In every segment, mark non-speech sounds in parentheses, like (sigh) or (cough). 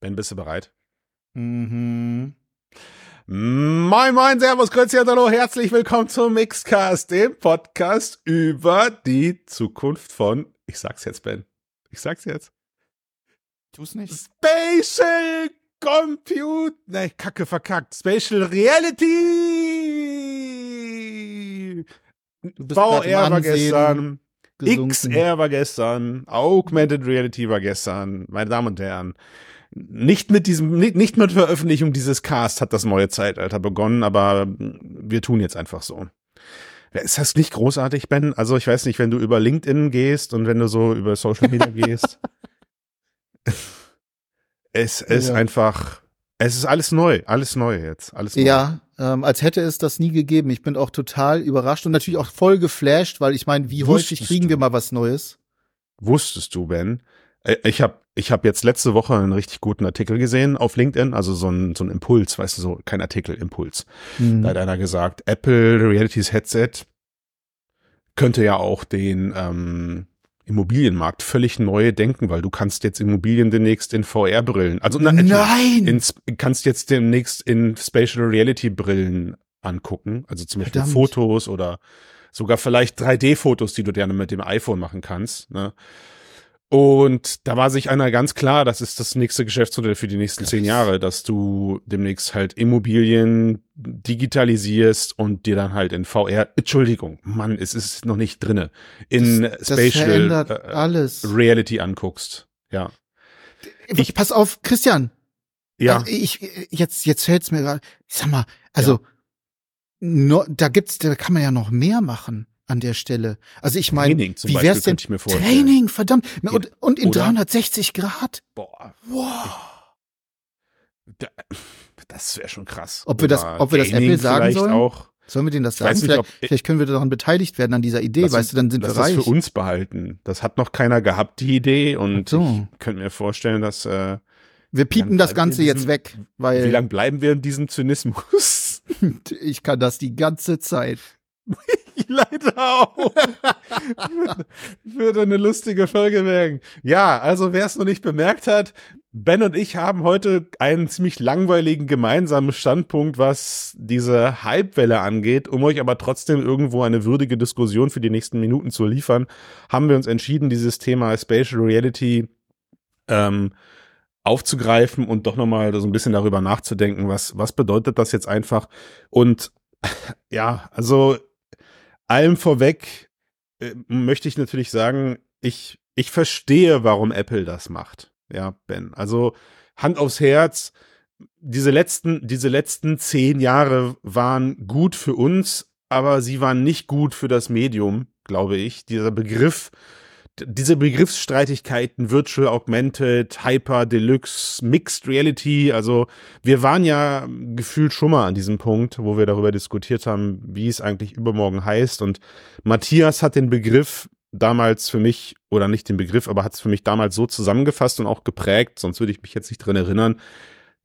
Ben, bist du bereit? Mhm. Moin, moin, servus, grüezi und hallo, herzlich willkommen zum Mixcast, dem Podcast über die Zukunft von, ich sag's jetzt, Ben, ich sag's jetzt. Tu's nicht. Spatial Compute, ne, Kacke verkackt, Spatial Reality. VR war gestern, gesunken. XR war gestern, Augmented Reality war gestern, meine Damen und Herren. Nicht mit diesem, nicht, nicht mit Veröffentlichung dieses Cast hat das neue Zeitalter begonnen, aber wir tun jetzt einfach so. Ist das nicht großartig, Ben? Also ich weiß nicht, wenn du über LinkedIn gehst und wenn du so über Social Media gehst. (laughs) Es ist Ja. einfach, es ist alles neu, alles neu jetzt, alles neu. Ja, ähm, als hätte es das nie gegeben. Ich bin auch total überrascht und natürlich auch voll geflasht, weil ich meine, wie häufig Wusstest kriegen du? wir mal was Neues? Wusstest du, Ben? Äh, Ich habe ich hab jetzt letzte Woche einen richtig guten Artikel gesehen auf LinkedIn, also so ein, so ein Impuls, weißt du, so kein Artikel, Impuls. Hm. Da hat einer gesagt, Apple Realities Headset könnte ja auch den ähm, Immobilienmarkt völlig neu denken, weil du kannst jetzt Immobilien demnächst in VR-Brillen, also na, Nein! in, kannst jetzt demnächst in Spatial Reality Brillen angucken, also zum Beispiel Verdammt. Fotos oder sogar vielleicht 3D-Fotos, die du gerne mit dem iPhone machen kannst. Ne? Und da war sich einer ganz klar, das ist das nächste Geschäftsmodell für die nächsten zehn Jahre, dass du demnächst halt Immobilien digitalisierst und dir dann halt in VR, Entschuldigung, Mann, es ist noch nicht drinne, in das Spatial verändert äh. Reality anguckst. Ja. ich, pass auf, Christian. Ja. Also ich, jetzt, jetzt fällt's mir gerade. Sag mal, also no, da gibt's, da kann man ja noch mehr machen an der Stelle. Also ich meine, Training zum wie Beispiel wär's denn? könnte ich mir vorstellen. Training, verdammt. Und, und in Oder? 360 Grad. Boah, Wow. da, das wäre schon krass. Ob wir das- ob wir das Apple sagen sollen? auch. Sollen wir denen das sagen? nicht, vielleicht, vielleicht können wir daran beteiligt werden an dieser Idee, Lass weißt du, dann sind wir das reich. für uns behalten. Das hat noch keiner gehabt, die Idee. Und so. ich könnte mir vorstellen, dass äh, wir piepen das Ganze in jetzt diesem- weg, wie weil lange bleiben wir in diesem Zynismus? (laughs) ich kann das die ganze Zeit. (laughs) (laughs) Leider auch. Würde eine lustige Folge werden. Ja, also wer es noch nicht bemerkt hat, Ben und ich haben heute einen ziemlich langweiligen gemeinsamen Standpunkt, was diese Hypewelle angeht. Um euch aber trotzdem irgendwo eine würdige Diskussion für die nächsten Minuten zu liefern, haben wir uns entschieden, dieses Thema Spatial Reality ähm, aufzugreifen und doch nochmal so ein bisschen darüber nachzudenken, was, was bedeutet das jetzt einfach? Und (laughs) ja, also allem vorweg äh, möchte ich natürlich sagen, ich, ich verstehe, warum Apple das macht. Ja, Ben. Also Hand aufs Herz. Diese letzten, diese letzten zehn Jahre waren gut für uns, aber sie waren nicht gut für das Medium, glaube ich. Dieser Begriff, diese Begriffsstreitigkeiten, Virtual Augmented, Hyper, Deluxe, Mixed Reality, also wir waren ja gefühlt schon mal an diesem Punkt, wo wir darüber diskutiert haben, wie es eigentlich übermorgen heißt. Und Matthias hat den Begriff damals für mich, oder nicht den Begriff, aber hat es für mich damals so zusammengefasst und auch geprägt, sonst würde ich mich jetzt nicht drin erinnern,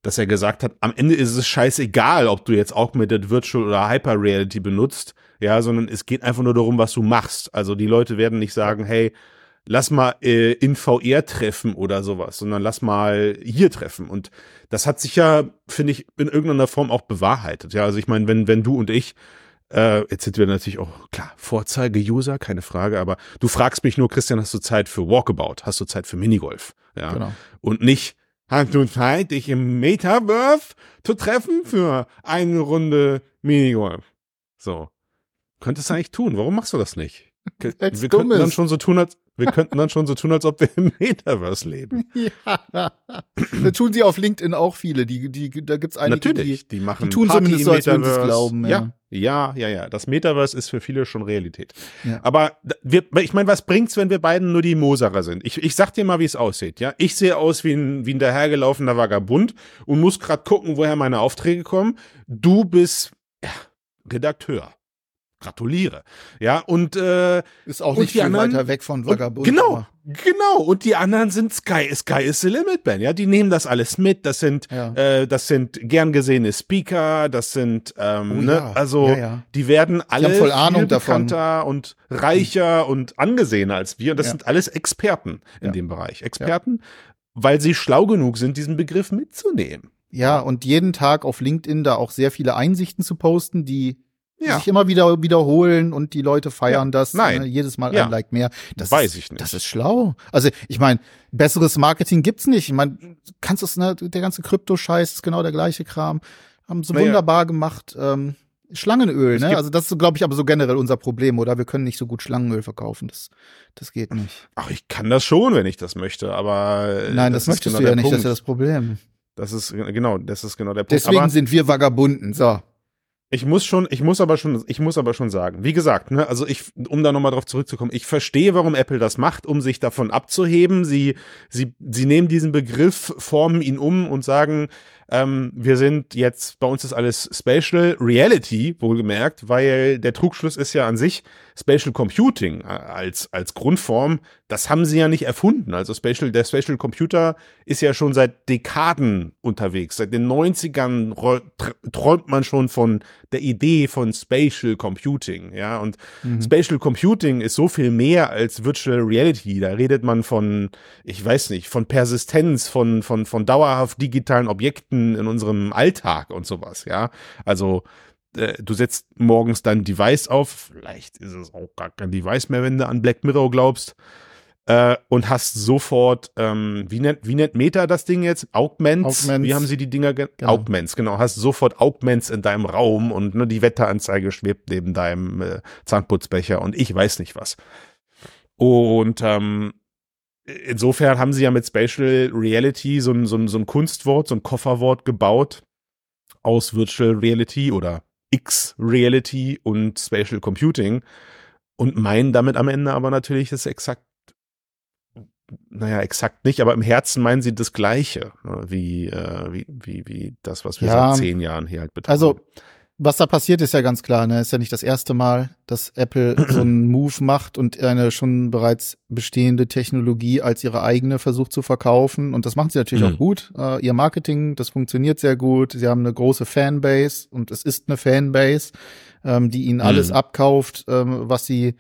dass er gesagt hat, am Ende ist es scheißegal, ob du jetzt Augmented Virtual oder Hyper Reality benutzt, ja, sondern es geht einfach nur darum, was du machst. Also die Leute werden nicht sagen, hey, lass mal äh, in VR treffen oder sowas, sondern lass mal hier treffen. Und das hat sich ja, finde ich, in irgendeiner Form auch bewahrheitet. Ja, also ich meine, wenn, wenn du und ich, äh, jetzt sind wir natürlich auch, klar, Vorzeige-User, keine Frage, aber du fragst mich nur, Christian, hast du Zeit für Walkabout? Hast du Zeit für Minigolf? Ja. Genau. Und nicht, hast du Zeit, dich im Metaverse zu treffen für eine Runde Minigolf? So. Könntest du eigentlich tun. Warum machst du das nicht? Wir könnten dann schon so tun, als wir könnten dann schon so tun, als ob wir im Metaverse leben. (laughs) Ja. Das tun sie auf LinkedIn auch viele. Die, die, da gibt's einige, Natürlich, die machen die tun Party zumindest so, als würden sie's Metaverse. glauben, ja. ja, ja, ja, ja. Das Metaverse ist für viele schon Realität. Ja. Aber wir, ich meine, was bringt's, wenn wir beiden nur die Moserer sind? Ich, ich sag dir mal, wie es aussieht. Ja, ich sehe aus wie ein, wie ein dahergelaufener Vagabund und muss gerade gucken, woher meine Aufträge kommen. Du bist ja, Redakteur. Gratuliere. Ja, und äh, Ist auch nicht die viel anderen- weiter weg von und, Vagabund. genau, genau. Und die anderen sind Sky, Sky is the limit, Ben. Ja, die nehmen das alles mit. Das sind, Ja. äh, das sind gern gesehene Speaker. Das sind, ähm, Oh ne, ja, also ja, die werden alle haben voll Ahnung viel davon. bekannter und reicher und angesehener als wir. Und das sind alles Experten in dem Bereich. Experten weil sie schlau genug sind, diesen Begriff mitzunehmen. Ja, und jeden Tag auf LinkedIn da auch sehr viele Einsichten zu posten, die ja. sich immer wieder wiederholen und die Leute feiern ja. das. Nein. Ne, jedes Mal ja. ein Like mehr. Das weiß ist, ich nicht. Das ist schlau. Also ich meine, besseres Marketing gibt's nicht. Ich meine, kannst du ne, der ganze Krypto-Scheiß ist genau der gleiche Kram. Haben sie naja. wunderbar gemacht. Ähm, Schlangenöl, ne? Also das ist, glaube ich, aber so generell unser Problem, oder? Wir können nicht so gut Schlangenöl verkaufen. Das, das geht nicht. Ach, ich kann das schon, wenn ich das möchte, aber. Äh, Nein, das, das möchtest genau du ja nicht, Punkt. das ist ja das Problem. Das ist genau, das ist genau der Punkt. Deswegen aber sind wir Vagabunden, so. Ich muss schon, ich muss aber schon, ich muss aber schon sagen, wie gesagt, ne, also ich, um da nochmal drauf zurückzukommen, ich verstehe, warum Apple das macht, um sich davon abzuheben. Sie, sie, sie nehmen diesen Begriff, formen ihn um und sagen, ähm, wir sind jetzt, bei uns ist alles Spatial Reality, wohlgemerkt, weil der Trugschluss ist ja an sich Spatial Computing äh, als, als Grundform. Das haben sie ja nicht erfunden. Also Spatial, der Spatial Computer ist ja schon seit Dekaden unterwegs. Seit den 90ern träumt man schon von der Idee von Spatial Computing, ja. Und mhm. Spatial Computing ist so viel mehr als Virtual Reality. Da redet man von, ich weiß nicht, von Persistenz, von, von, von dauerhaft digitalen Objekten, in, in unserem Alltag und sowas, ja. Also äh, du setzt morgens dein Device auf, vielleicht ist es auch gar kein Device mehr, wenn du an Black Mirror glaubst, äh, und hast sofort, ähm, wie, nennt, wie nennt Meta das Ding jetzt? Augments? Augments. Wie haben sie die Dinger genannt? Genau. Augments, genau. Hast sofort Augments in deinem Raum und ne, die Wetteranzeige schwebt neben deinem äh, Zahnputzbecher und ich weiß nicht was. Und ähm, insofern haben sie ja mit Spatial Reality so ein, so, ein, so ein Kunstwort, so ein Kofferwort gebaut aus Virtual Reality oder X-Reality und Spatial Computing und meinen damit am Ende aber natürlich das exakt, naja, exakt nicht, aber im Herzen meinen sie das Gleiche, ne, wie, äh, wie, wie, wie das, was wir ja, seit zehn Jahren hier halt betreiben. Also was da passiert, ist ja ganz klar. Ne? Ist ja nicht das erste Mal, dass Apple (clears throat) so einen Move macht und eine schon bereits bestehende Technologie als ihre eigene versucht zu verkaufen. Und das machen sie natürlich mhm. auch gut. Uh, ihr Marketing, das funktioniert sehr gut. Sie haben eine große Fanbase und es ist eine Fanbase, ähm, die ihnen alles mhm. abkauft, ähm, was sie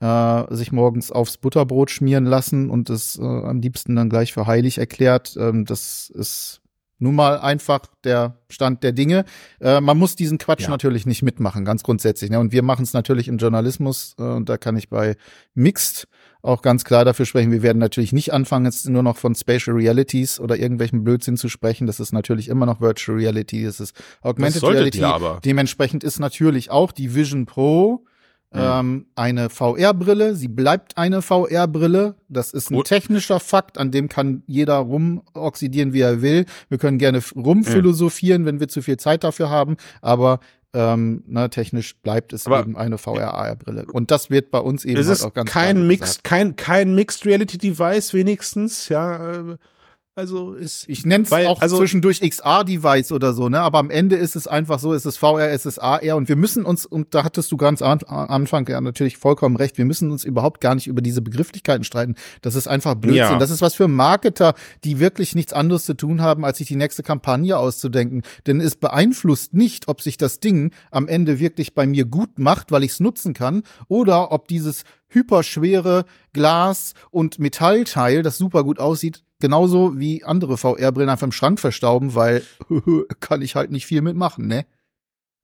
äh, sich morgens aufs Butterbrot schmieren lassen und es äh, am liebsten dann gleich für heilig erklärt. Ähm, das ist nun mal einfach der Stand der Dinge. Äh, man muss diesen Quatsch ja. natürlich nicht mitmachen, ganz grundsätzlich. Ne? Und wir machen es natürlich im Journalismus äh, und da kann ich bei Mixed auch ganz klar dafür sprechen. Wir werden natürlich nicht anfangen, jetzt nur noch von Spatial Realities oder irgendwelchen Blödsinn zu sprechen. Das ist natürlich immer noch Virtual Reality, das ist Augmented das Reality. Dementsprechend ist natürlich auch die Vision Pro Ähm, eine VR-Brille. Sie bleibt eine VR-Brille. Das ist ein Gut. technischer Fakt, an dem kann jeder rumoxidieren, wie er will. Wir können gerne rumphilosophieren, mhm. wenn wir zu viel Zeit dafür haben, aber ähm, na, technisch bleibt es aber eben eine VR-Brille. Und das wird bei uns eben halt auch ganz kein Mixed, kein, kein Mixed Reality Device wenigstens, ja. Also ist ich nenne es auch also, zwischendurch XR-Device oder so, ne? Aber am Ende ist es einfach so, es ist VR, es ist AR und wir müssen uns und da hattest du ganz am Anfang ja natürlich vollkommen recht, wir müssen uns überhaupt gar nicht über diese Begrifflichkeiten streiten. Das ist einfach Blödsinn. Ja. Das ist was für Marketer, die wirklich nichts anderes zu tun haben, als sich die nächste Kampagne auszudenken. Denn es beeinflusst nicht, ob sich das Ding am Ende wirklich bei mir gut macht, weil ich es nutzen kann, oder ob dieses hyperschwere Glas- und Metallteil, das super gut aussieht, genauso wie andere VR-Brillen einfach im Schrank verstauben, weil (laughs) kann ich halt nicht viel mitmachen, ne?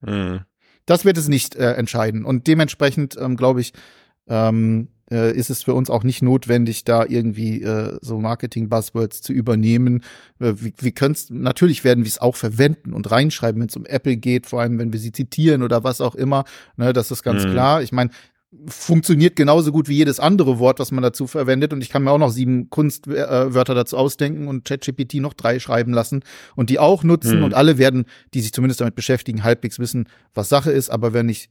Mhm. Das wird es nicht äh, entscheiden. Und dementsprechend, ähm, glaube ich, ähm, äh, ist es für uns auch nicht notwendig, da irgendwie äh, so Marketing-Buzzwords zu übernehmen. Äh, wir, wir können natürlich werden wir es auch verwenden und reinschreiben, wenn es um Apple geht, vor allem wenn wir sie zitieren oder was auch immer. Ne, das ist ganz mhm. klar. Ich meine, funktioniert genauso gut wie jedes andere Wort, was man dazu verwendet. Und ich kann mir auch noch sieben Kunstwörter dazu ausdenken und ChatGPT noch drei schreiben lassen und die auch nutzen. Hm. Und alle werden, die sich zumindest damit beschäftigen, halbwegs wissen, was Sache ist. Aber wenn ich,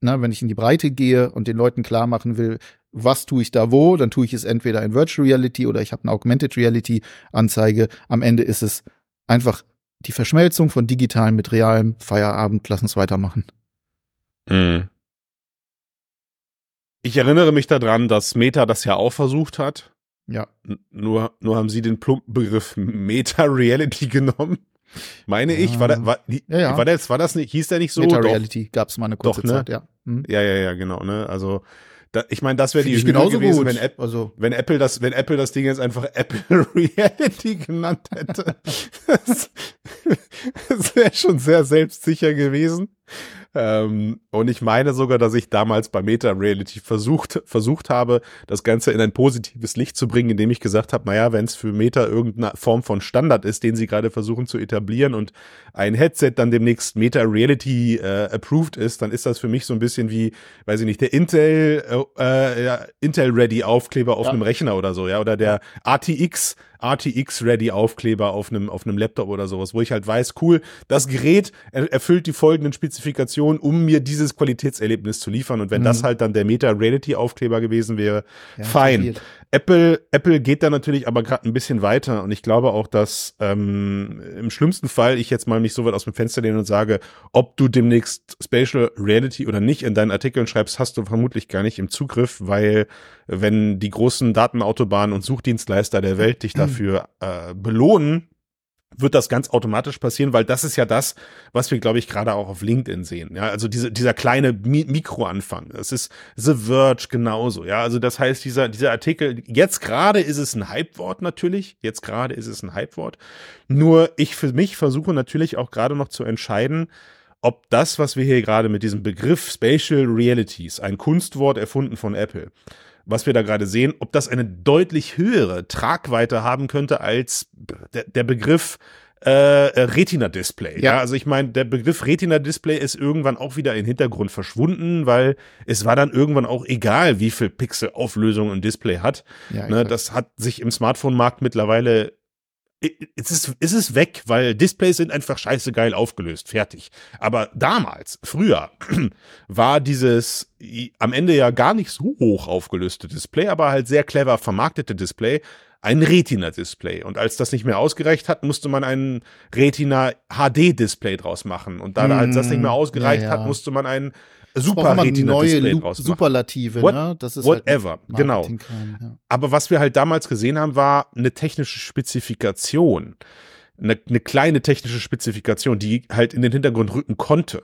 na, wenn ich in die Breite gehe und den Leuten klar machen will, was tue ich da wo, dann tue ich es entweder in Virtual Reality oder ich habe eine Augmented Reality Anzeige. Am Ende ist es einfach die Verschmelzung von digitalem mit realem Feierabend. Lass uns weitermachen. Mhm. Ich erinnere mich daran, dass Meta das ja auch versucht hat. Ja. nur, nur haben sie den plumpen Begriff Meta-Reality genommen. Meine ich, war, da, war, ja, ja. war, das, war das nicht, hieß der nicht so? Meta-Reality gab es mal eine kurze Doch, ne? Zeit, ja. Hm. Ja, ja, ja, genau, ne? Also Da, ich meine, das wäre die genauso gewesen, gut. wenn Apple, Also, wenn Apple das, wenn Apple das Ding jetzt einfach Apple (laughs) Reality genannt hätte. (laughs) Das, das wäre schon sehr selbstsicher gewesen. Ähm, und ich meine sogar, dass ich damals bei Meta Reality versucht, versucht habe, das Ganze in ein positives Licht zu bringen, indem ich gesagt habe, naja, wenn es für Meta irgendeine Form von Standard ist, den sie gerade versuchen zu etablieren und ein Headset dann demnächst Meta Reality äh, approved ist, dann ist das für mich so ein bisschen wie, weiß ich nicht, der Intel, äh, äh, Intel Ready Aufkleber auf Ja. einem Rechner oder so, ja, oder der RTX RTX Ready Aufkleber auf einem auf einem Laptop oder sowas, wo ich halt weiß, cool, das Gerät er, erfüllt die folgenden Spezifikationen, um mir dieses Qualitätserlebnis zu liefern und wenn Mhm. das halt dann der Meta Reality Aufkleber gewesen wäre, ja, fein. verwirrt. Apple, Apple geht da natürlich aber gerade ein bisschen weiter und ich glaube auch, dass ähm, im schlimmsten Fall ich jetzt mal mich so weit aus dem Fenster lehne und sage, ob du demnächst Spatial Reality oder nicht in deinen Artikeln schreibst, hast du vermutlich gar nicht im Zugriff, weil wenn die großen Datenautobahnen und Suchdienstleister der Welt dich (clears throat) dafür äh, belohnen, wird das ganz automatisch passieren, weil das ist ja das, was wir, glaube ich, gerade auch auf LinkedIn sehen. Ja, also diese, dieser kleine Mi Mikroanfang. Das ist The Verge genauso. Ja, also das heißt, dieser, dieser Artikel, jetzt gerade ist es ein Hypewort natürlich. Jetzt gerade ist es ein Hypewort. Nur ich für mich versuche natürlich auch gerade noch zu entscheiden, ob das, was wir hier gerade mit diesem Begriff Spatial Realities, ein Kunstwort erfunden von Apple, was wir da gerade sehen, ob das eine deutlich höhere Tragweite haben könnte als der, der Begriff äh, Retina-Display. Ja. Ja. also ich meine, der Begriff Retina-Display ist irgendwann auch wieder in den Hintergrund verschwunden, weil es war dann irgendwann auch egal, wie viel Pixel Auflösung ein Display hat. Ja, Ne, das hat sich im Smartphone-Markt mittlerweile es ist, es ist weg, weil Displays sind einfach scheiße geil aufgelöst, fertig. Aber damals, früher, (clears throat) war dieses am Ende ja gar nicht so hoch aufgelöste Display, aber halt sehr clever vermarktete Display, ein Retina-Display. Und als das nicht mehr ausgereicht hat, musste man ein Retina HD-Display draus machen. Und da, als das nicht mehr ausgereicht ja, hat, ja. musste man ein Braucht Super immer neue Lu-. Superlative, What- ne? Das ist Whatever, halt genau. Ja. Aber was wir halt damals gesehen haben, war eine technische Spezifikation. Eine, eine kleine technische Spezifikation, die halt in den Hintergrund rücken konnte.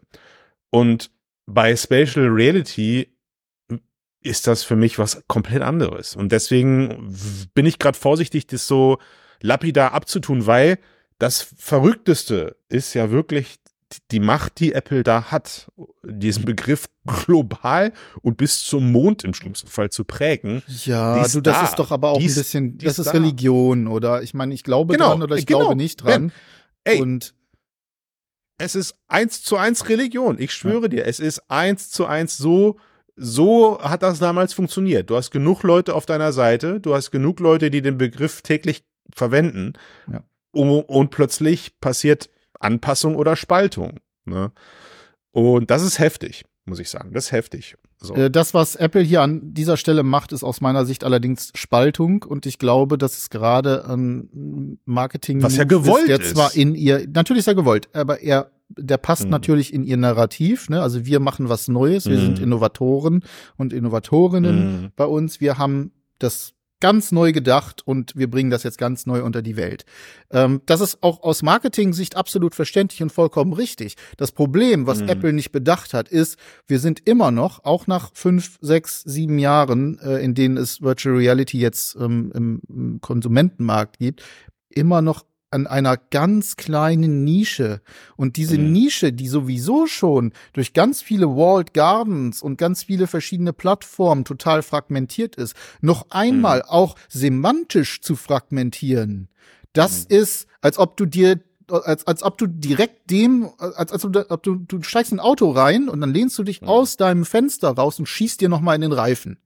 Und bei Spatial Reality ist das für mich was komplett anderes. Und deswegen bin ich gerade vorsichtig, das so lapidar abzutun, weil das Verrückteste ist ja wirklich die Macht, die Apple da hat, diesen Begriff global und bis zum Mond im schlimmsten Fall zu prägen. Ja, du, das da. ist doch aber auch Die ein bisschen, das ist da. Religion oder ich meine, ich glaube Genau, dran oder ich genau. glaube nicht dran. Ey, Und es ist eins zu eins Religion. Ich schwöre dir, es ist eins zu eins so, so hat das damals funktioniert. Du hast genug Leute auf deiner Seite, du hast genug Leute, die den Begriff täglich verwenden. Ja. Und plötzlich passiert Anpassung oder Spaltung. Ne? Und das ist heftig, muss ich sagen. Das ist heftig. So. Äh, Das, was Apple hier an dieser Stelle macht, ist aus meiner Sicht allerdings Spaltung und ich glaube, dass es gerade ein Marketing Was ja gewollt ist, der ist. zwar in ihr, natürlich ist er gewollt, aber er, der passt Mhm. natürlich in ihr Narrativ, ne? Also wir machen was Neues, wir Mhm. sind Innovatoren und Innovatorinnen Mhm. bei uns, wir haben das ganz neu gedacht und wir bringen das jetzt ganz neu unter die Welt. Ähm, das ist auch aus Marketing-Sicht absolut verständlich und vollkommen richtig. Das Problem, was Mhm. Apple nicht bedacht hat, ist, wir sind immer noch, auch nach fünf, sechs, sieben Jahren, äh, in denen es Virtual Reality jetzt ähm, im, im Konsumentenmarkt gibt, immer noch an einer ganz kleinen Nische. Und diese Mhm. Nische, die sowieso schon durch ganz viele Walled Gardens und ganz viele verschiedene Plattformen total fragmentiert ist, noch einmal auch semantisch zu fragmentieren, das ist, als ob du dir als, als ob du direkt dem, als, als ob du, ob du, du steigst in ein Auto rein und dann lehnst du dich Mhm. aus deinem Fenster raus und schießt dir noch mal in den Reifen.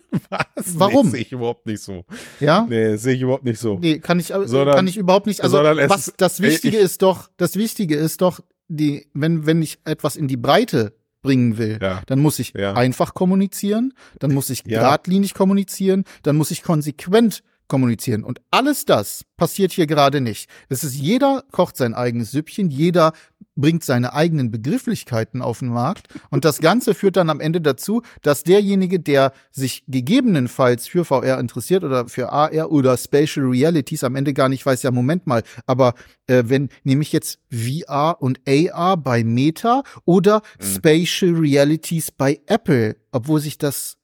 (laughs) Was? Warum? Nee, sehe ich überhaupt nicht so. Ja? Nee, sehe ich überhaupt nicht so. Nee, kann ich, Sondern- kann ich überhaupt nicht. Also, es was, ist- das Wichtige ich- ist doch, das Wichtige ist doch, die, wenn, wenn ich etwas in die Breite bringen will, Ja. dann muss ich Ja. einfach kommunizieren, dann muss ich Ja. geradlinig kommunizieren, dann muss ich konsequent kommunizieren. Und alles das passiert hier gerade nicht. Das ist jeder kocht sein eigenes Süppchen, jeder bringt seine eigenen Begrifflichkeiten auf den Markt und das Ganze führt dann am Ende dazu, dass derjenige, der sich gegebenenfalls für VR interessiert oder für AR oder Spatial Realities am Ende gar nicht weiß, ja Moment mal, aber äh, wenn nehme ich jetzt VR und AR bei Meta oder mhm. Spatial Realities bei Apple, obwohl sich das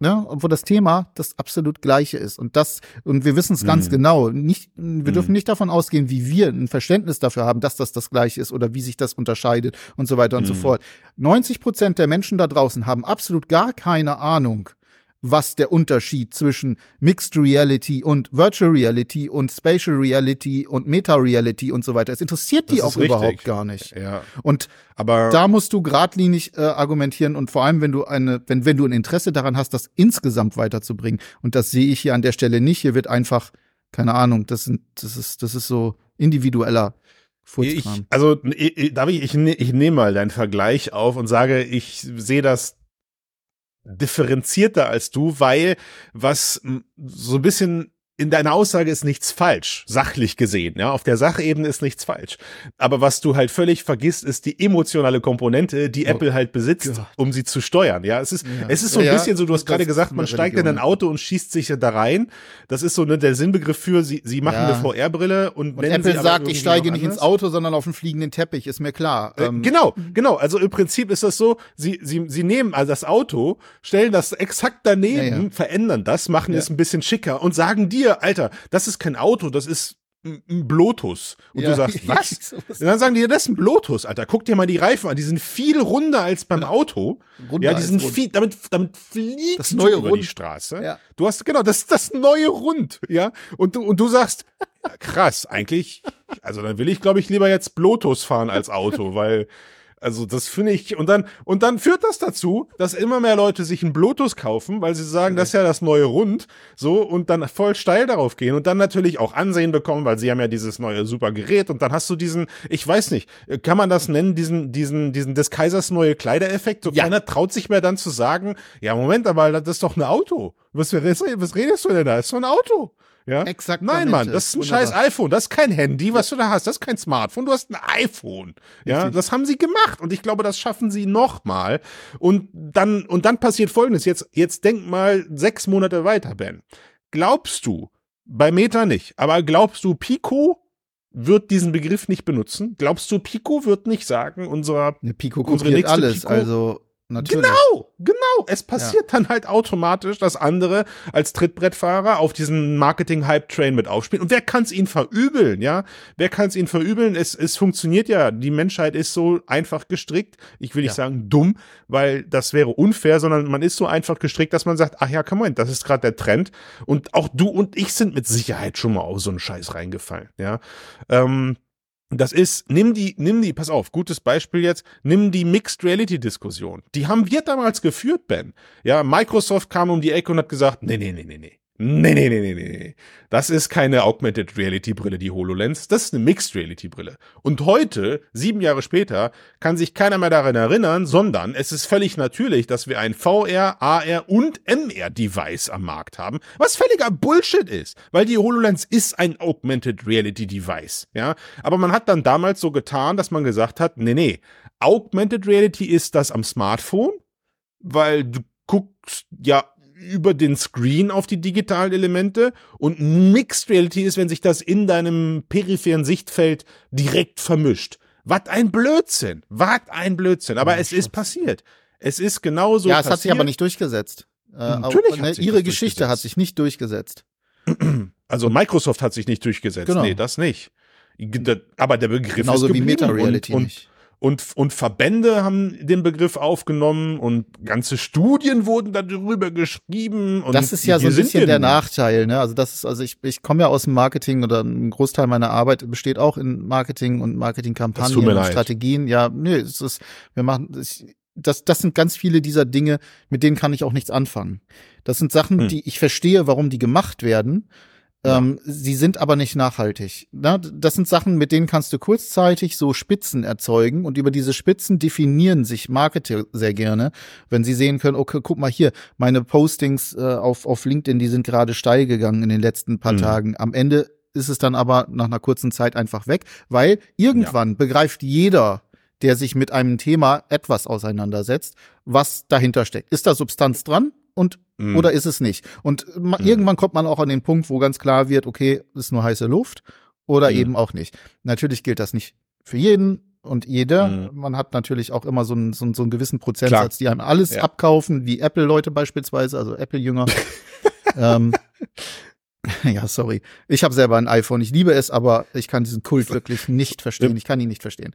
ne, obwohl das Thema das absolut gleiche ist. Und das, und wir wissen es ganz mhm. genau. Nicht, wir mhm. dürfen nicht davon ausgehen, wie wir ein Verständnis dafür haben, dass das das gleiche ist oder wie sich das unterscheidet und so weiter und mhm. so fort. 90 Prozent der Menschen da draußen haben absolut gar keine Ahnung, was der Unterschied zwischen Mixed Reality und Virtual Reality und Spatial Reality und Meta Reality und so weiter ist. Interessiert die auch richtig. überhaupt gar nicht. Ja. Und aber da musst du geradlinig äh, argumentieren und vor allem, wenn du eine, wenn, wenn du ein Interesse daran hast, das insgesamt weiterzubringen. Und das sehe ich hier an der Stelle nicht. Hier wird einfach, keine Ahnung, das sind, das ist, das ist so individueller. Ich, also ich, darf ich, ich, ich nehme mal deinen Vergleich auf und sage, ich sehe das differenzierter als du, weil was so ein bisschen in deiner Aussage ist nichts falsch, sachlich gesehen. Ja, auf der Sachebene ist nichts falsch. Aber was du halt völlig vergisst, ist die emotionale Komponente, die oh, Apple halt besitzt, Gott. um sie zu steuern. Ja, es ist, ja. es ist so ein ja, bisschen so, du hast gerade gesagt, man steigt in ein Auto und schießt sich da rein. Das ist so ne, der Sinnbegriff für, sie, sie machen ja. eine VR-Brille und, und Apple sagt, ich steige nicht ins Auto, sondern auf einen fliegenden Teppich, ist mir klar. Äh, ähm, genau, genau. Also im Prinzip ist das so, sie, sie, sie nehmen also das Auto, stellen das exakt daneben, verändern das, machen es ein bisschen schicker und sagen dir, dir, Alter, das ist kein Auto, das ist ein Blotus. Und ja, du sagst, (laughs) was? Und dann sagen die, das ist ein Blotus, Alter. Guck dir mal die Reifen an. Die sind viel runder als beim Auto. Runder ja, die sind viel, damit, damit fliegst das neue du über Rund. die Straße. Ja. Du hast, genau, das ist das neue Rund. Ja. Und du, und du sagst, krass, eigentlich, also dann will ich, glaube ich, lieber jetzt Blotus fahren als Auto, weil, also das finde ich und dann und dann führt das dazu, dass immer mehr Leute sich ein Bluetooth kaufen, weil sie sagen, das ist ja das neue Rund, so und dann voll steil darauf gehen und dann natürlich auch Ansehen bekommen, weil sie haben ja dieses neue super Gerät und dann hast du diesen, ich weiß nicht, kann man das nennen, diesen diesen diesen des Kaisers neue Kleidereffekt? So ja. keiner traut sich mehr dann zu sagen, ja Moment, aber das ist doch ein Auto. Was, was redest du denn da? Das ist so ein Auto. Ja? Exakt. Nein, Mann, das ist ein Wunderbar. scheiß iPhone. Das ist kein Handy, was du da hast. Das ist kein Smartphone. Du hast ein iPhone. Ja, Richtig. das haben sie gemacht. Und ich glaube, das schaffen sie nochmal. Und dann, und dann passiert Folgendes. Jetzt, jetzt denk mal sechs Monate weiter, Ben. Glaubst du, bei Meta nicht, aber glaubst du, Pico wird diesen Begriff nicht benutzen? Glaubst du, Pico wird nicht sagen, unserer, Pico unsere nächste alles, Pico, also Natürlich. Genau, genau. Es passiert ja. dann halt automatisch, dass andere als Trittbrettfahrer auf diesen Marketing-Hype-Train mit aufspielen. Und wer kann es ihnen verübeln, ja? Wer kann es ihnen verübeln? Es, es funktioniert ja. Die Menschheit ist so einfach gestrickt. Ich will nicht ja. sagen dumm, weil das wäre unfair, sondern man ist so einfach gestrickt, dass man sagt, ach ja, komm mal, das ist gerade der Trend. Und auch du und ich sind mit Sicherheit schon mal auf so einen Scheiß reingefallen, ja? Ähm, das ist, nimm die, nimm die, pass auf, gutes Beispiel jetzt, nimm die Mixed Reality Diskussion. Die haben wir damals geführt, Ben. Ja, Microsoft kam um die Ecke und hat gesagt, nee, nee, nee, nee, nee. Nee, nee, nee, nee, nee. Das ist keine Augmented Reality Brille, die HoloLens. Das ist eine Mixed Reality Brille. Und heute, sieben Jahre später, kann sich keiner mehr daran erinnern, sondern es ist völlig natürlich, dass wir ein VR, AR und MR Device am Markt haben, was völliger Bullshit ist, weil die HoloLens ist ein Augmented Reality Device, ja. Aber man hat dann damals so getan, dass man gesagt hat, nee, nee, Augmented Reality ist das am Smartphone, weil du guckst ja über den Screen auf die digitalen Elemente und Mixed Reality ist, wenn sich das in deinem peripheren Sichtfeld direkt vermischt. Was ein Blödsinn. Was ein Blödsinn. Aber ja, es ist passiert. Es ist genauso. Ja, es passiert. hat sich aber nicht durchgesetzt. Äh, Natürlich. Auch, ne, ihre Geschichte hat sich nicht durchgesetzt. (clears throat) Also Microsoft hat sich nicht durchgesetzt. Genau. Nee, das nicht. Aber der Begriff Genauso ist geblieben wie Meta Reality und, und, Verbände haben den Begriff aufgenommen und ganze Studien wurden darüber geschrieben. Und das ist ja so ein bisschen der Nachteil, ne? Also das ist, also ich, ich komme ja aus dem Marketing oder ein Großteil meiner Arbeit besteht auch in Marketing und Marketingkampagnen und Strategien. Ja, nee, es ist, wir machen, ich, das, das sind ganz viele dieser Dinge, mit denen kann ich auch nichts anfangen. Das sind Sachen, hm. die ich verstehe, warum die gemacht werden. Ja. Ähm, sie sind aber nicht nachhaltig. Na, das sind Sachen, mit denen kannst du kurzzeitig so Spitzen erzeugen und über diese Spitzen definieren sich Marketer sehr gerne, wenn sie sehen können, okay, guck mal hier, meine Postings äh, auf, auf LinkedIn, die sind gerade steil gegangen in den letzten paar mhm. Tagen. Am Ende ist es dann aber nach einer kurzen Zeit einfach weg, weil irgendwann ja. begreift jeder, der sich mit einem Thema etwas auseinandersetzt, was dahinter steckt. Ist da Substanz dran? Und mm. oder ist es nicht? Und mm. irgendwann kommt man auch an den Punkt, wo ganz klar wird, okay, ist nur heiße Luft oder mm. eben auch nicht. Natürlich gilt das nicht für jeden und jede. Mhm. Man hat natürlich auch immer so einen, so, einen, so einen gewissen Prozentsatz, Klar. die einem alles ja. abkaufen, wie Apple-Leute beispielsweise, also Apple-Jünger. (laughs) ähm, (laughs) ja, sorry. Ich habe selber ein iPhone. Ich liebe es, aber ich kann diesen Kult wirklich nicht verstehen. Ich kann ihn nicht verstehen.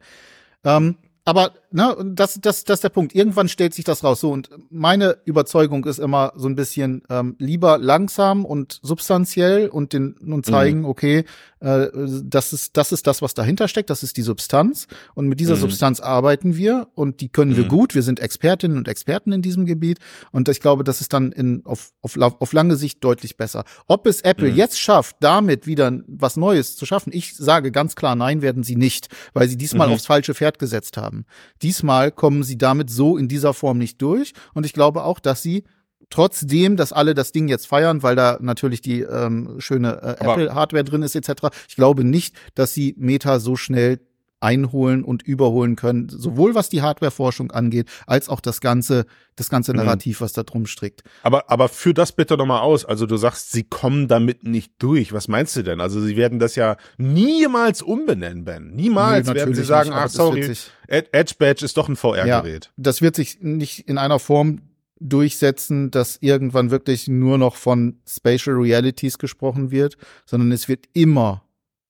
Ähm, aber ne, das, das, das ist der Punkt. Irgendwann stellt sich das raus. So und meine Überzeugung ist immer so ein bisschen ähm, lieber langsam und substanziell und den und zeigen, mhm. okay, äh, das ist das ist das, was dahinter steckt. Das ist die Substanz und mit dieser mhm. Substanz arbeiten wir und die können wir mhm. gut. Wir sind Expertinnen und Experten in diesem Gebiet und ich glaube, das ist dann in auf auf, auf lange Sicht deutlich besser. Ob es Apple mhm. jetzt schafft, damit wieder was Neues zu schaffen, ich sage ganz klar, nein, werden sie nicht, weil sie diesmal mhm. aufs falsche Pferd gesetzt haben. Diesmal kommen sie damit so in dieser Form nicht durch. Und ich glaube auch, dass sie trotzdem, dass alle das Ding jetzt feiern, weil da natürlich die ähm, schöne äh, Apple-Hardware drin ist etc. Ich glaube nicht, dass sie Meta so schnell einholen und überholen können, sowohl was die Hardwareforschung angeht, als auch das ganze, das ganze mhm. Narrativ, was da drum strickt. Aber, aber führ das bitte nochmal aus. Also du sagst, sie kommen damit nicht durch. Was meinst du denn? Also sie werden das ja niemals umbenennen, Ben. Niemals nee, werden sie sagen, nicht, ach sorry, Edge Badge ist doch ein VR-Gerät. Ja, das wird sich nicht in einer Form durchsetzen, dass irgendwann wirklich nur noch von Spatial Realities gesprochen wird, sondern es wird immer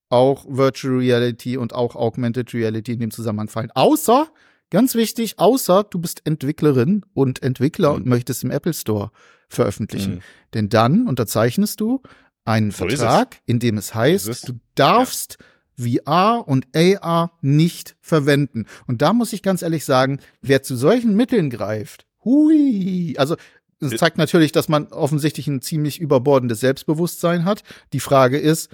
auch Virtual Reality und auch Augmented Reality in dem Zusammenhang fallen. Außer, ganz wichtig, außer du bist Entwicklerin und Entwickler mhm. und möchtest im Apple Store veröffentlichen. Mhm. Denn dann unterzeichnest du einen so Vertrag, in dem es heißt, es. du darfst ja. VR und AR nicht verwenden. Und da muss ich ganz ehrlich sagen, wer zu solchen Mitteln greift, hui, also es äh. zeigt natürlich, dass man offensichtlich ein ziemlich überbordendes Selbstbewusstsein hat. Die Frage ist,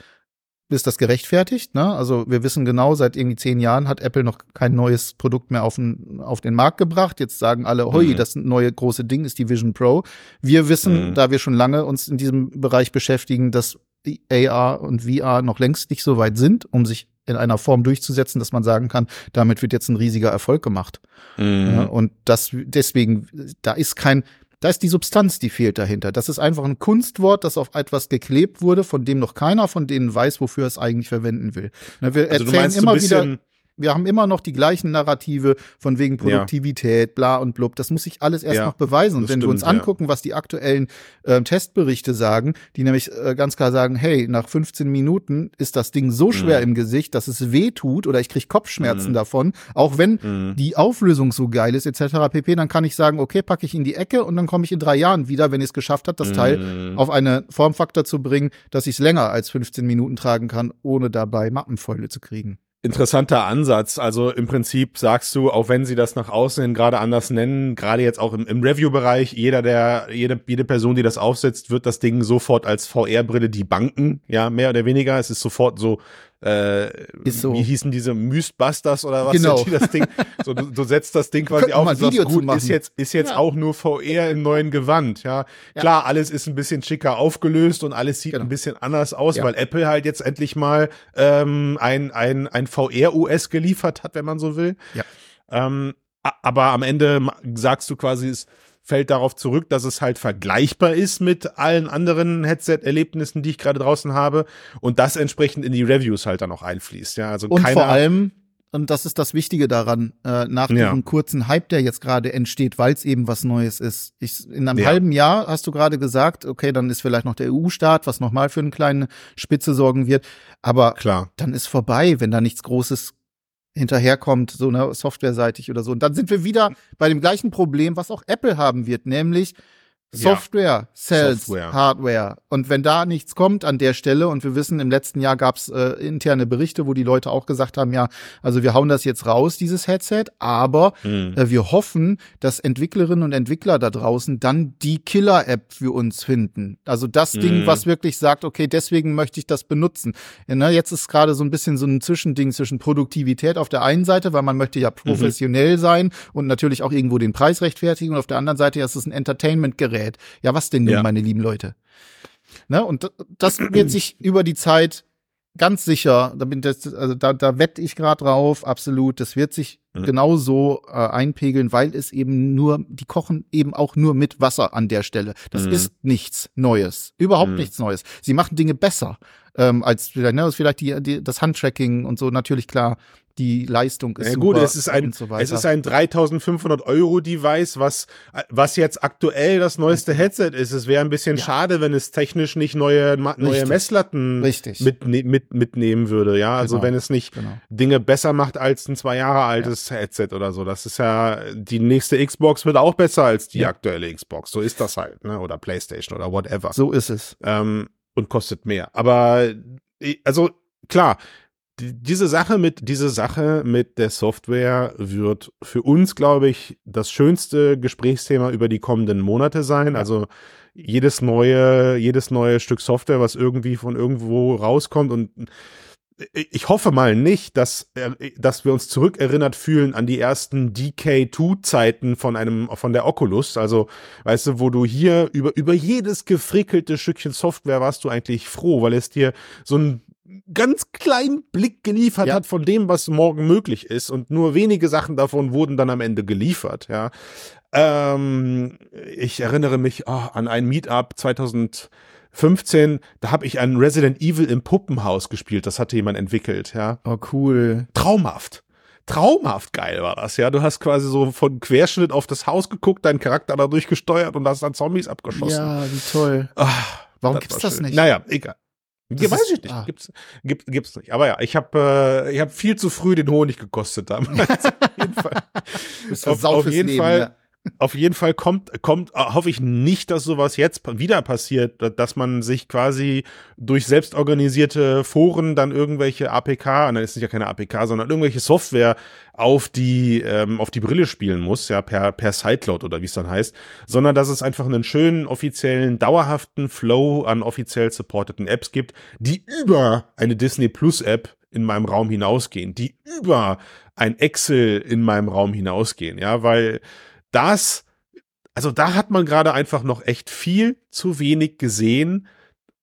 ist das gerechtfertigt. Ne? Also wir wissen genau, seit irgendwie zehn Jahren hat Apple noch kein neues Produkt mehr auf den, auf den Markt gebracht. Jetzt sagen alle, hoi, mhm. das neue große Ding ist die Vision Pro. Wir wissen, mhm. da wir schon lange uns in diesem Bereich beschäftigen, dass die AR und VR noch längst nicht so weit sind, um sich in einer Form durchzusetzen, dass man sagen kann, damit wird jetzt ein riesiger Erfolg gemacht. Mhm. Und das deswegen, da ist kein, da ist die Substanz, die fehlt dahinter. Das ist einfach ein Kunstwort, das auf etwas geklebt wurde, von dem noch keiner von denen weiß, wofür es eigentlich verwenden will. Wir also erzählen immer wieder wir haben immer noch die gleichen Narrative von wegen Produktivität, ja. bla und blub. Das muss sich alles erst ja, noch beweisen. Und wenn stimmt, wir uns angucken, was die aktuellen äh, Testberichte sagen, die nämlich äh, ganz klar sagen, hey, nach 15 Minuten ist das Ding so schwer mhm. im Gesicht, dass es weh tut oder ich kriege Kopfschmerzen mhm. davon, auch wenn mhm. die Auflösung so geil ist, etc. pp, dann kann ich sagen, okay, packe ich in die Ecke und dann komme ich in drei Jahren wieder, wenn ich es geschafft hat, das Teil mhm. auf eine Formfaktor zu bringen, dass ich es länger als 15 Minuten tragen kann, ohne dabei Mappenfäule zu kriegen. Interessanter Ansatz. Also im Prinzip sagst du, auch wenn sie das nach außen hin gerade anders nennen, gerade jetzt auch im, im Review-Bereich, jeder der, jede, jede Person, die das aufsetzt, wird das Ding sofort als VR-Brille die banken, ja, mehr oder weniger. Es ist sofort so äh, so. wie hießen diese Mythbusters oder was genau. das Ding so du, du setzt das Ding quasi auf und sagst, gut ist jetzt ist jetzt ja. auch nur VR im neuen Gewand ja? ja? klar alles ist ein bisschen schicker aufgelöst und alles sieht genau. ein bisschen anders aus ja. weil Apple halt jetzt endlich mal ähm, ein ein ein VR US geliefert hat wenn man so will ja. ähm, aber am Ende sagst du quasi ist fällt darauf zurück, dass es halt vergleichbar ist mit allen anderen Headset-Erlebnissen, die ich gerade draußen habe und das entsprechend in die Reviews halt dann auch einfließt. Ja, also und vor allem und das ist das Wichtige daran, äh, nach ja. diesem kurzen Hype, der jetzt gerade entsteht, weil es eben was Neues ist. Ich, in einem ja. halben Jahr hast du gerade gesagt, okay, dann ist vielleicht noch der EU-Staat, was nochmal für eine kleine Spitze sorgen wird. Aber Klar. dann ist vorbei, wenn da nichts Großes hinterherkommt, so ne, softwareseitig oder so. Und dann sind wir wieder bei dem gleichen Problem, was auch Apple haben wird, nämlich Software ja. sells Software. Hardware. Und wenn da nichts kommt an der Stelle, und wir wissen, im letzten Jahr gab es äh, interne Berichte, wo die Leute auch gesagt haben, ja, also wir hauen das jetzt raus, dieses Headset, aber mhm. äh, wir hoffen, dass Entwicklerinnen und Entwickler da draußen dann die Killer-App für uns finden. Also das mhm. Ding, was wirklich sagt, okay, deswegen möchte ich das benutzen. Ja, ne, jetzt ist gerade so ein bisschen so ein Zwischending zwischen Produktivität auf der einen Seite, weil man möchte ja mhm. professionell mhm. sein und natürlich auch irgendwo den Preis rechtfertigen, und auf der anderen Seite ja, ist es ein Entertainment-Gerät gerät. Ja, was denn nun, ja. meine lieben Leute? Ne? Und das wird sich über die Zeit ganz sicher, da, bin das, also da, da wette ich gerade drauf, absolut. Das wird sich mhm. genau so äh, einpegeln, weil es eben nur, die kochen eben auch nur mit Wasser an der Stelle. Das mhm. ist nichts Neues, überhaupt mhm. nichts Neues. Sie machen Dinge besser ähm, als vielleicht, ne, vielleicht die, die, das Handtracking und so natürlich klar die Leistung ist ja, gut, es ist ein, so es ist ein 3500 Euro Device, was, was jetzt aktuell das neueste Headset ist. Es wäre ein bisschen ja. schade, wenn es technisch nicht neue, neue Richtig. Messlatten Richtig. Mit, ne, mit, mitnehmen würde. Ja, also genau. wenn es nicht genau. Dinge besser macht als ein zwei Jahre altes ja. Headset oder so. Das ist ja, die nächste Xbox wird auch besser als die aktuelle Xbox. So ist das halt, ne? Oder PlayStation oder whatever. So ist es. Ähm, und kostet mehr. Aber, also, klar, diese Sache mit diese Sache mit der Software wird für uns, glaube ich, das schönste Gesprächsthema über die kommenden Monate sein. Also jedes neue jedes neue Stück Software, was irgendwie von irgendwo rauskommt und ich hoffe mal nicht, dass, dass wir uns zurückerinnert fühlen an die ersten DK2-Zeiten von einem, von der Oculus. Also, weißt du, wo du hier über, über jedes gefrickelte Stückchen Software warst du eigentlich froh, weil es dir so ein ganz kleinen Blick geliefert ja. hat von dem, was morgen möglich ist. Und nur wenige Sachen davon wurden dann am Ende geliefert, ja. Ähm, ich erinnere mich oh, an ein Meetup 2015, da habe ich ein Resident Evil im Puppenhaus gespielt, das hatte jemand entwickelt, ja. Oh, cool. Traumhaft. Traumhaft geil war das, ja. Du hast quasi so von Querschnitt auf das Haus geguckt, deinen Charakter dadurch gesteuert und hast dann Zombies abgeschossen. Ja, wie toll. Ach, Warum das gibt's das schön. nicht? Naja, egal. Das ja, weiß ich nicht. Ah. Gibt's, gibt, gibt's nicht. Aber ja, ich habe äh, ich hab viel zu früh den Honig gekostet damals. (laughs) auf jeden Fall. auf, auf jeden Leben, Fall. Ja. Auf jeden Fall kommt, kommt, äh, hoffe ich nicht, dass sowas jetzt wieder passiert, dass man sich quasi durch selbstorganisierte Foren dann irgendwelche APK, nein, ist nicht ja keine APK, sondern irgendwelche Software auf die, ähm, auf die Brille spielen muss, ja, per, per Sidecloud oder wie es dann heißt, sondern dass es einfach einen schönen, offiziellen, dauerhaften Flow an offiziell supporteten Apps gibt, die über eine Disney Plus App in meinem Raum hinausgehen, die über ein Excel in meinem Raum hinausgehen, ja, weil das, also da hat man gerade einfach noch echt viel zu wenig gesehen,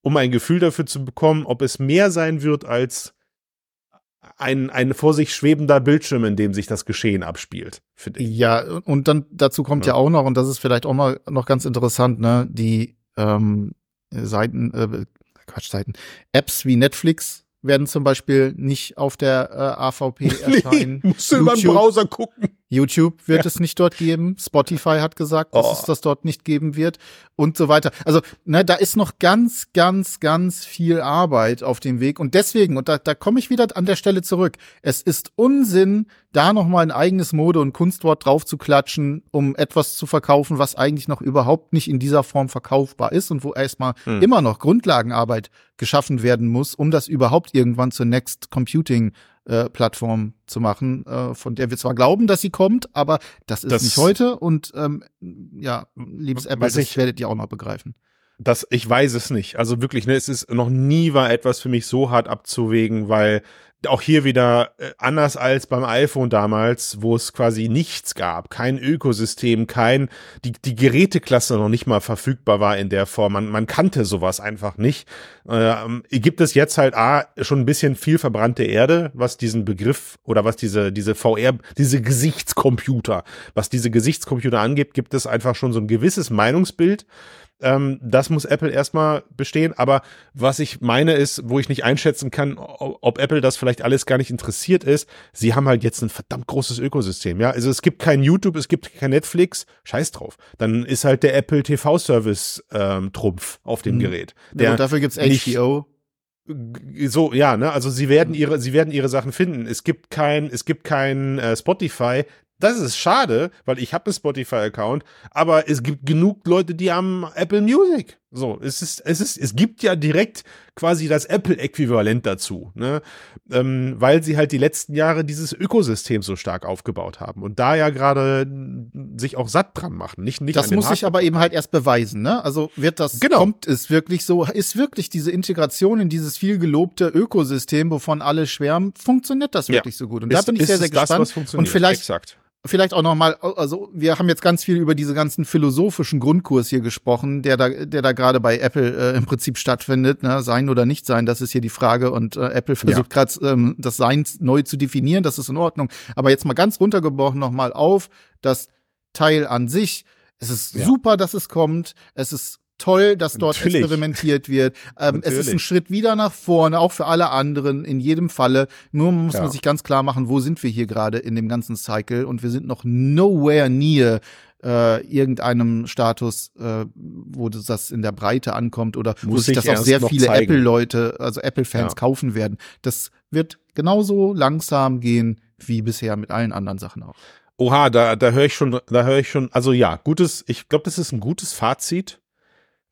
um ein Gefühl dafür zu bekommen, ob es mehr sein wird als ein, ein vor sich schwebender Bildschirm, in dem sich das Geschehen abspielt, finde ich. Ja, und dann dazu kommt ja. ja. auch noch, und das ist vielleicht auch mal noch ganz interessant, ne, die ähm, Seiten, äh, Quatsch, Seiten, Apps wie Netflix werden zum Beispiel nicht auf der äh, AVP (laughs) erscheinen. Nee, musst du über den Browser gucken. YouTube wird es nicht dort geben. Spotify hat gesagt, dass oh. es das dort nicht geben wird und so weiter. Also, ne, da ist noch ganz, ganz, ganz viel Arbeit auf dem Weg. Und deswegen, und da, da komme ich wieder an der Stelle zurück, es ist Unsinn, da nochmal ein eigenes Mode- und Kunstwort drauf zu klatschen, um etwas zu verkaufen, was eigentlich noch überhaupt nicht in dieser Form verkaufbar ist und wo erstmal hm. immer noch Grundlagenarbeit geschaffen werden muss, um das überhaupt irgendwann zur Next Computing äh, Plattform zu machen, äh, von der wir zwar glauben, dass sie kommt, aber das ist das, nicht heute und ähm, ja, liebes Apple, das ich, werdet ihr auch noch begreifen. Das, ich weiß es nicht. Also wirklich, ne, es ist noch nie war etwas für mich so hart abzuwägen, weil auch hier wieder äh, anders als beim iPhone damals, wo es quasi nichts gab, kein Ökosystem, kein, die, die Geräteklasse noch nicht mal verfügbar war in der Form. Man, man kannte sowas einfach nicht. Ähm, gibt es jetzt halt A, schon ein bisschen viel verbrannte Erde, was diesen Begriff oder was diese, diese VR, diese Gesichtscomputer, was diese Gesichtscomputer angeht, gibt es einfach schon so ein gewisses Meinungsbild ähm, das muss Apple erstmal bestehen. Aber was ich meine ist, wo ich nicht einschätzen kann, ob Apple das vielleicht alles gar nicht interessiert ist, sie haben halt jetzt ein verdammt großes Ökosystem. Ja, also es gibt kein YouTube, es gibt kein Netflix, scheiß drauf. Dann ist halt der Apple TV Service ähm, Trumpf auf dem mhm. Gerät. Der ja, und dafür gibt's HBO so ja ne also sie werden ihre sie werden ihre Sachen finden es gibt kein es gibt kein äh, Spotify das ist schade, weil ich habe einen Spotify-Account, aber es gibt genug Leute, die haben Apple Music. So, es ist, es ist, es gibt ja direkt quasi das Apple-Äquivalent dazu, ne? Ähm, weil sie halt die letzten Jahre dieses Ökosystem so stark aufgebaut haben und da ja gerade sich auch satt dran machen. Nicht, nicht das muss sich aber eben halt erst beweisen, ne? Also wird das, genau. kommt es wirklich so, ist wirklich diese Integration in dieses viel gelobte Ökosystem, wovon alle schwärmen, funktioniert das wirklich ja. so gut? Und ist, da bin ich sehr, sehr gespannt. Das, und vielleicht, Exakt vielleicht auch noch mal, also wir haben jetzt ganz viel über diese ganzen philosophischen Grundkurs hier gesprochen, der da, der da gerade bei Apple äh, im Prinzip stattfindet. Ne? Sein oder nicht sein, das ist hier die Frage. Und äh, Apple versucht ja. gerade ähm, das Sein neu zu definieren. Das ist in Ordnung. Aber jetzt mal ganz runtergebrochen noch mal auf das Teil an sich. Es ist ja. super, dass es kommt. Es ist toll, dass dort Natürlich. experimentiert wird. Ähm, es ist ein Schritt wieder nach vorne, auch für alle anderen, in jedem Falle. Nur muss ja. man sich ganz klar machen, wo sind wir hier gerade in dem ganzen Cycle und wir sind noch nowhere near äh, irgendeinem Status, äh, wo das in der Breite ankommt oder muss wo sich das auch sehr viele Apple-Leute, also Apple-Fans ja. kaufen werden. Das wird genauso langsam gehen wie bisher mit allen anderen Sachen auch. Oha, da, da höre ich schon, da höre ich schon, also ja, gutes, ich glaube, das ist ein gutes Fazit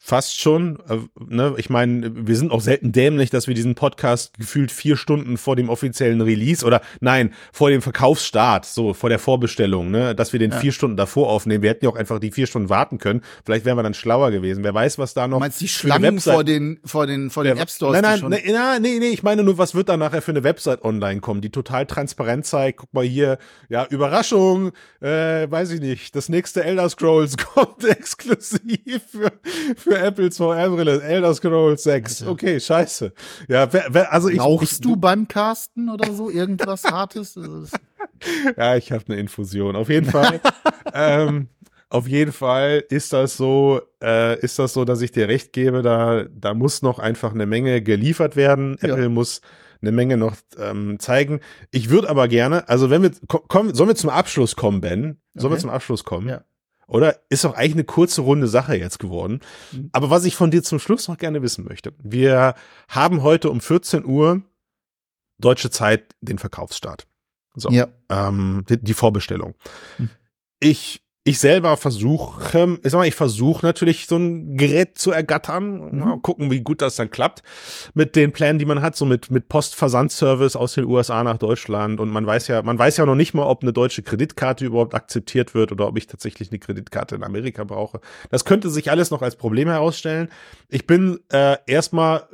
Fast schon. Äh, ne? Ich meine, wir sind auch selten dämlich, dass wir diesen Podcast gefühlt vier Stunden vor dem offiziellen Release oder nein, vor dem Verkaufsstart, so vor der Vorbestellung, ne, dass wir den ja. vier Stunden davor aufnehmen. Wir hätten ja auch einfach die vier Stunden warten können. Vielleicht wären wir dann schlauer gewesen. Wer weiß, was da noch. Du meinst die Schlangen vor den, vor den, vor den App Stores? Nein, nein, nein, nein, nee, nee, ich meine nur, was wird da nachher für eine Website online kommen, die total transparent zeigt. Guck mal hier, ja, Überraschung, äh, weiß ich nicht. Das nächste Elder Scrolls (laughs) kommt exklusiv für, für für Apples VR-Brille, Elder Scrolls 6. Okay, scheiße. Ja, wer, wer, also ich. Rauchst du beim Casten oder so irgendwas Hartes? (laughs) ja, ich habe eine Infusion. Auf jeden Fall. (laughs) ähm, auf jeden Fall ist das so, äh, ist das so, dass ich dir recht gebe, da, da muss noch einfach eine Menge geliefert werden. Ja. Apple muss eine Menge noch ähm, zeigen. Ich würde aber gerne, also wenn wir kommen, sollen wir zum Abschluss kommen, Ben? Sollen okay. wir zum Abschluss kommen? Ja. Oder? Ist doch eigentlich eine kurze runde Sache jetzt geworden. Mhm. Aber was ich von dir zum Schluss noch gerne wissen möchte. Wir haben heute um 14 Uhr deutsche Zeit den Verkaufsstart. So. Ja. Ähm, die, die Vorbestellung. Mhm. Ich ich selber versuche, ich sag mal, ich versuche natürlich so ein Gerät zu ergattern, mhm. mal gucken, wie gut das dann klappt mit den Plänen, die man hat, so mit mit Postversandservice aus den USA nach Deutschland und man weiß ja, man weiß ja noch nicht mal, ob eine deutsche Kreditkarte überhaupt akzeptiert wird oder ob ich tatsächlich eine Kreditkarte in Amerika brauche. Das könnte sich alles noch als Problem herausstellen. Ich bin äh, erstmal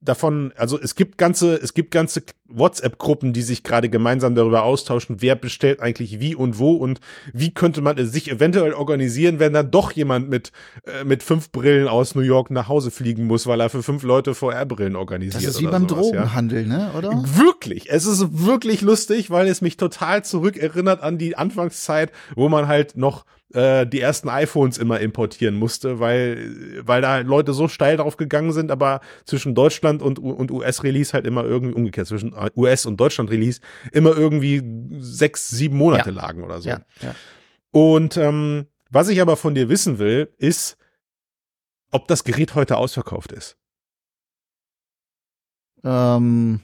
davon, also es gibt ganze, es gibt ganze WhatsApp-Gruppen, die sich gerade gemeinsam darüber austauschen, wer bestellt eigentlich wie und wo und wie könnte man sich eventuell organisieren, wenn dann doch jemand mit, äh, mit fünf Brillen aus New York nach Hause fliegen muss, weil er für fünf Leute VR-Brillen organisiert. Das ist wie beim sowas, Drogenhandel, ja? ne, oder? Wirklich. Es ist wirklich lustig, weil es mich total zurückerinnert an die Anfangszeit, wo man halt noch äh, die ersten iPhones immer importieren musste, weil, weil da Leute so steil drauf gegangen sind, aber zwischen Deutschland und, und US-Release halt immer irgendwie umgekehrt, zwischen US und Deutschland-Release immer irgendwie sechs, sieben Monate ja. lagen oder so. Ja, ja. Und ähm, was ich aber von dir wissen will, ist, ob das Gerät heute ausverkauft ist. Ähm,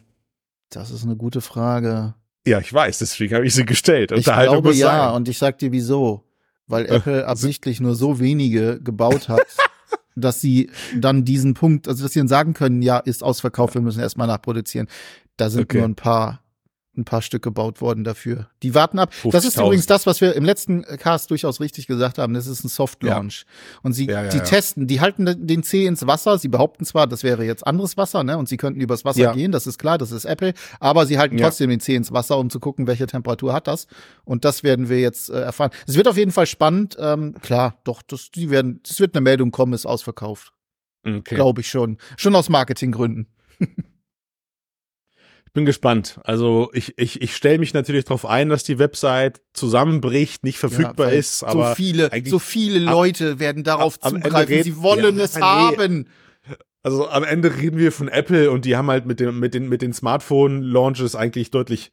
das ist eine gute Frage. Ja, ich weiß, deswegen habe ich sie gestellt. Ich glaube ja, und ich sag dir wieso weil äh, Apple absichtlich nur so wenige gebaut hat, (laughs) dass sie dann diesen Punkt, also dass sie dann sagen können, ja, ist ausverkauft, wir müssen erstmal nachproduzieren. Da sind okay. nur ein paar ein paar Stück gebaut worden dafür. Die warten ab. Das ist übrigens das, was wir im letzten Cast durchaus richtig gesagt haben. Das ist ein Soft Launch. Ja. Und sie, ja, ja, die testen, die halten den C ins Wasser. Sie behaupten zwar, das wäre jetzt anderes Wasser, ne? Und sie könnten übers Wasser gehen. Das ist klar. Das ist Apple. Aber sie halten trotzdem den C ins Wasser, um zu gucken, welche Temperatur hat das. Und das werden wir jetzt äh, erfahren. Es wird auf jeden Fall spannend. Ähm, klar, doch, das, die werden, es wird eine Meldung kommen, ist ausverkauft. Okay. Glaube ich schon. Schon aus Marketinggründen. (laughs) bin gespannt. Also ich, ich, ich stelle mich natürlich darauf ein, dass die Website zusammenbricht, nicht verfügbar ja, ist. Aber so viele, so viele Leute ab, werden darauf ab, zugreifen. Sie wollen ja, es nee. haben. Also am Ende reden wir von Apple und die haben halt mit dem mit den mit den Smartphone Launches eigentlich deutlich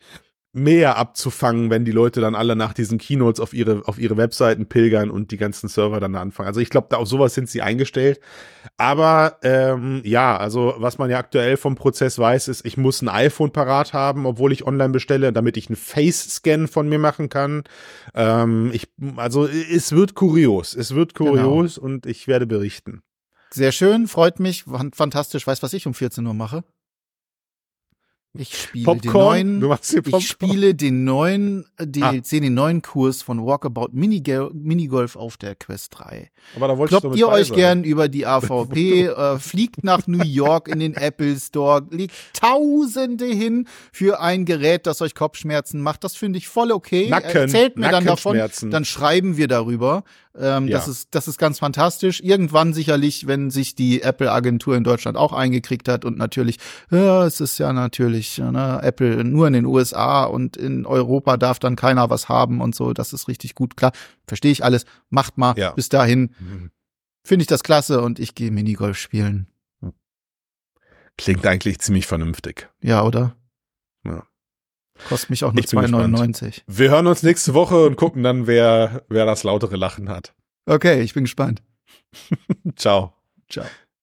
mehr abzufangen, wenn die Leute dann alle nach diesen Keynotes auf ihre, auf ihre Webseiten pilgern und die ganzen Server dann anfangen. Also ich glaube, da auf sowas sind sie eingestellt. Aber ähm, ja, also was man ja aktuell vom Prozess weiß, ist, ich muss ein iPhone parat haben, obwohl ich online bestelle, damit ich einen Face-Scan von mir machen kann. Ähm, ich, also es wird kurios. Es wird genau. kurios genau. und ich werde berichten. Sehr schön, freut mich, fantastisch. Weiß, was ich um 14 Uhr mache? Ich spiele Popcorn? den neuen, ich spiele den neuen Ah. DLC, den neuen Kurs von Walkabout Minigol- Minigolf auf der Quest 3. Aber da wolltest du Kloppt ihr euch sein. gern über die AVP, (laughs) äh, fliegt nach New York in den Apple Store, legt Tausende hin für ein Gerät, das euch Kopfschmerzen macht. Das finde ich voll okay. Nacken, Erzählt mir dann davon, dann schreiben wir darüber. Ähm, Ja. das, ist, das ist ganz fantastisch. Irgendwann sicherlich, wenn sich die Apple-Agentur in Deutschland auch eingekriegt hat und natürlich, ja, es ist ja natürlich, ne, Apple nur in den USA und in Europa darf dann keiner was haben und so. Das ist richtig gut, klar. Verstehe ich alles. Macht mal. Ja. Bis dahin Mhm. finde ich das klasse und ich gehe Minigolf spielen. Klingt eigentlich ziemlich vernünftig. Ja, oder? Ja. Kostet mich auch nur Ich bin gespannt. 2,99. Wir hören uns nächste Woche und gucken dann, wer, wer das lautere Lachen hat. Okay, ich bin gespannt. (laughs) Ciao. Ciao.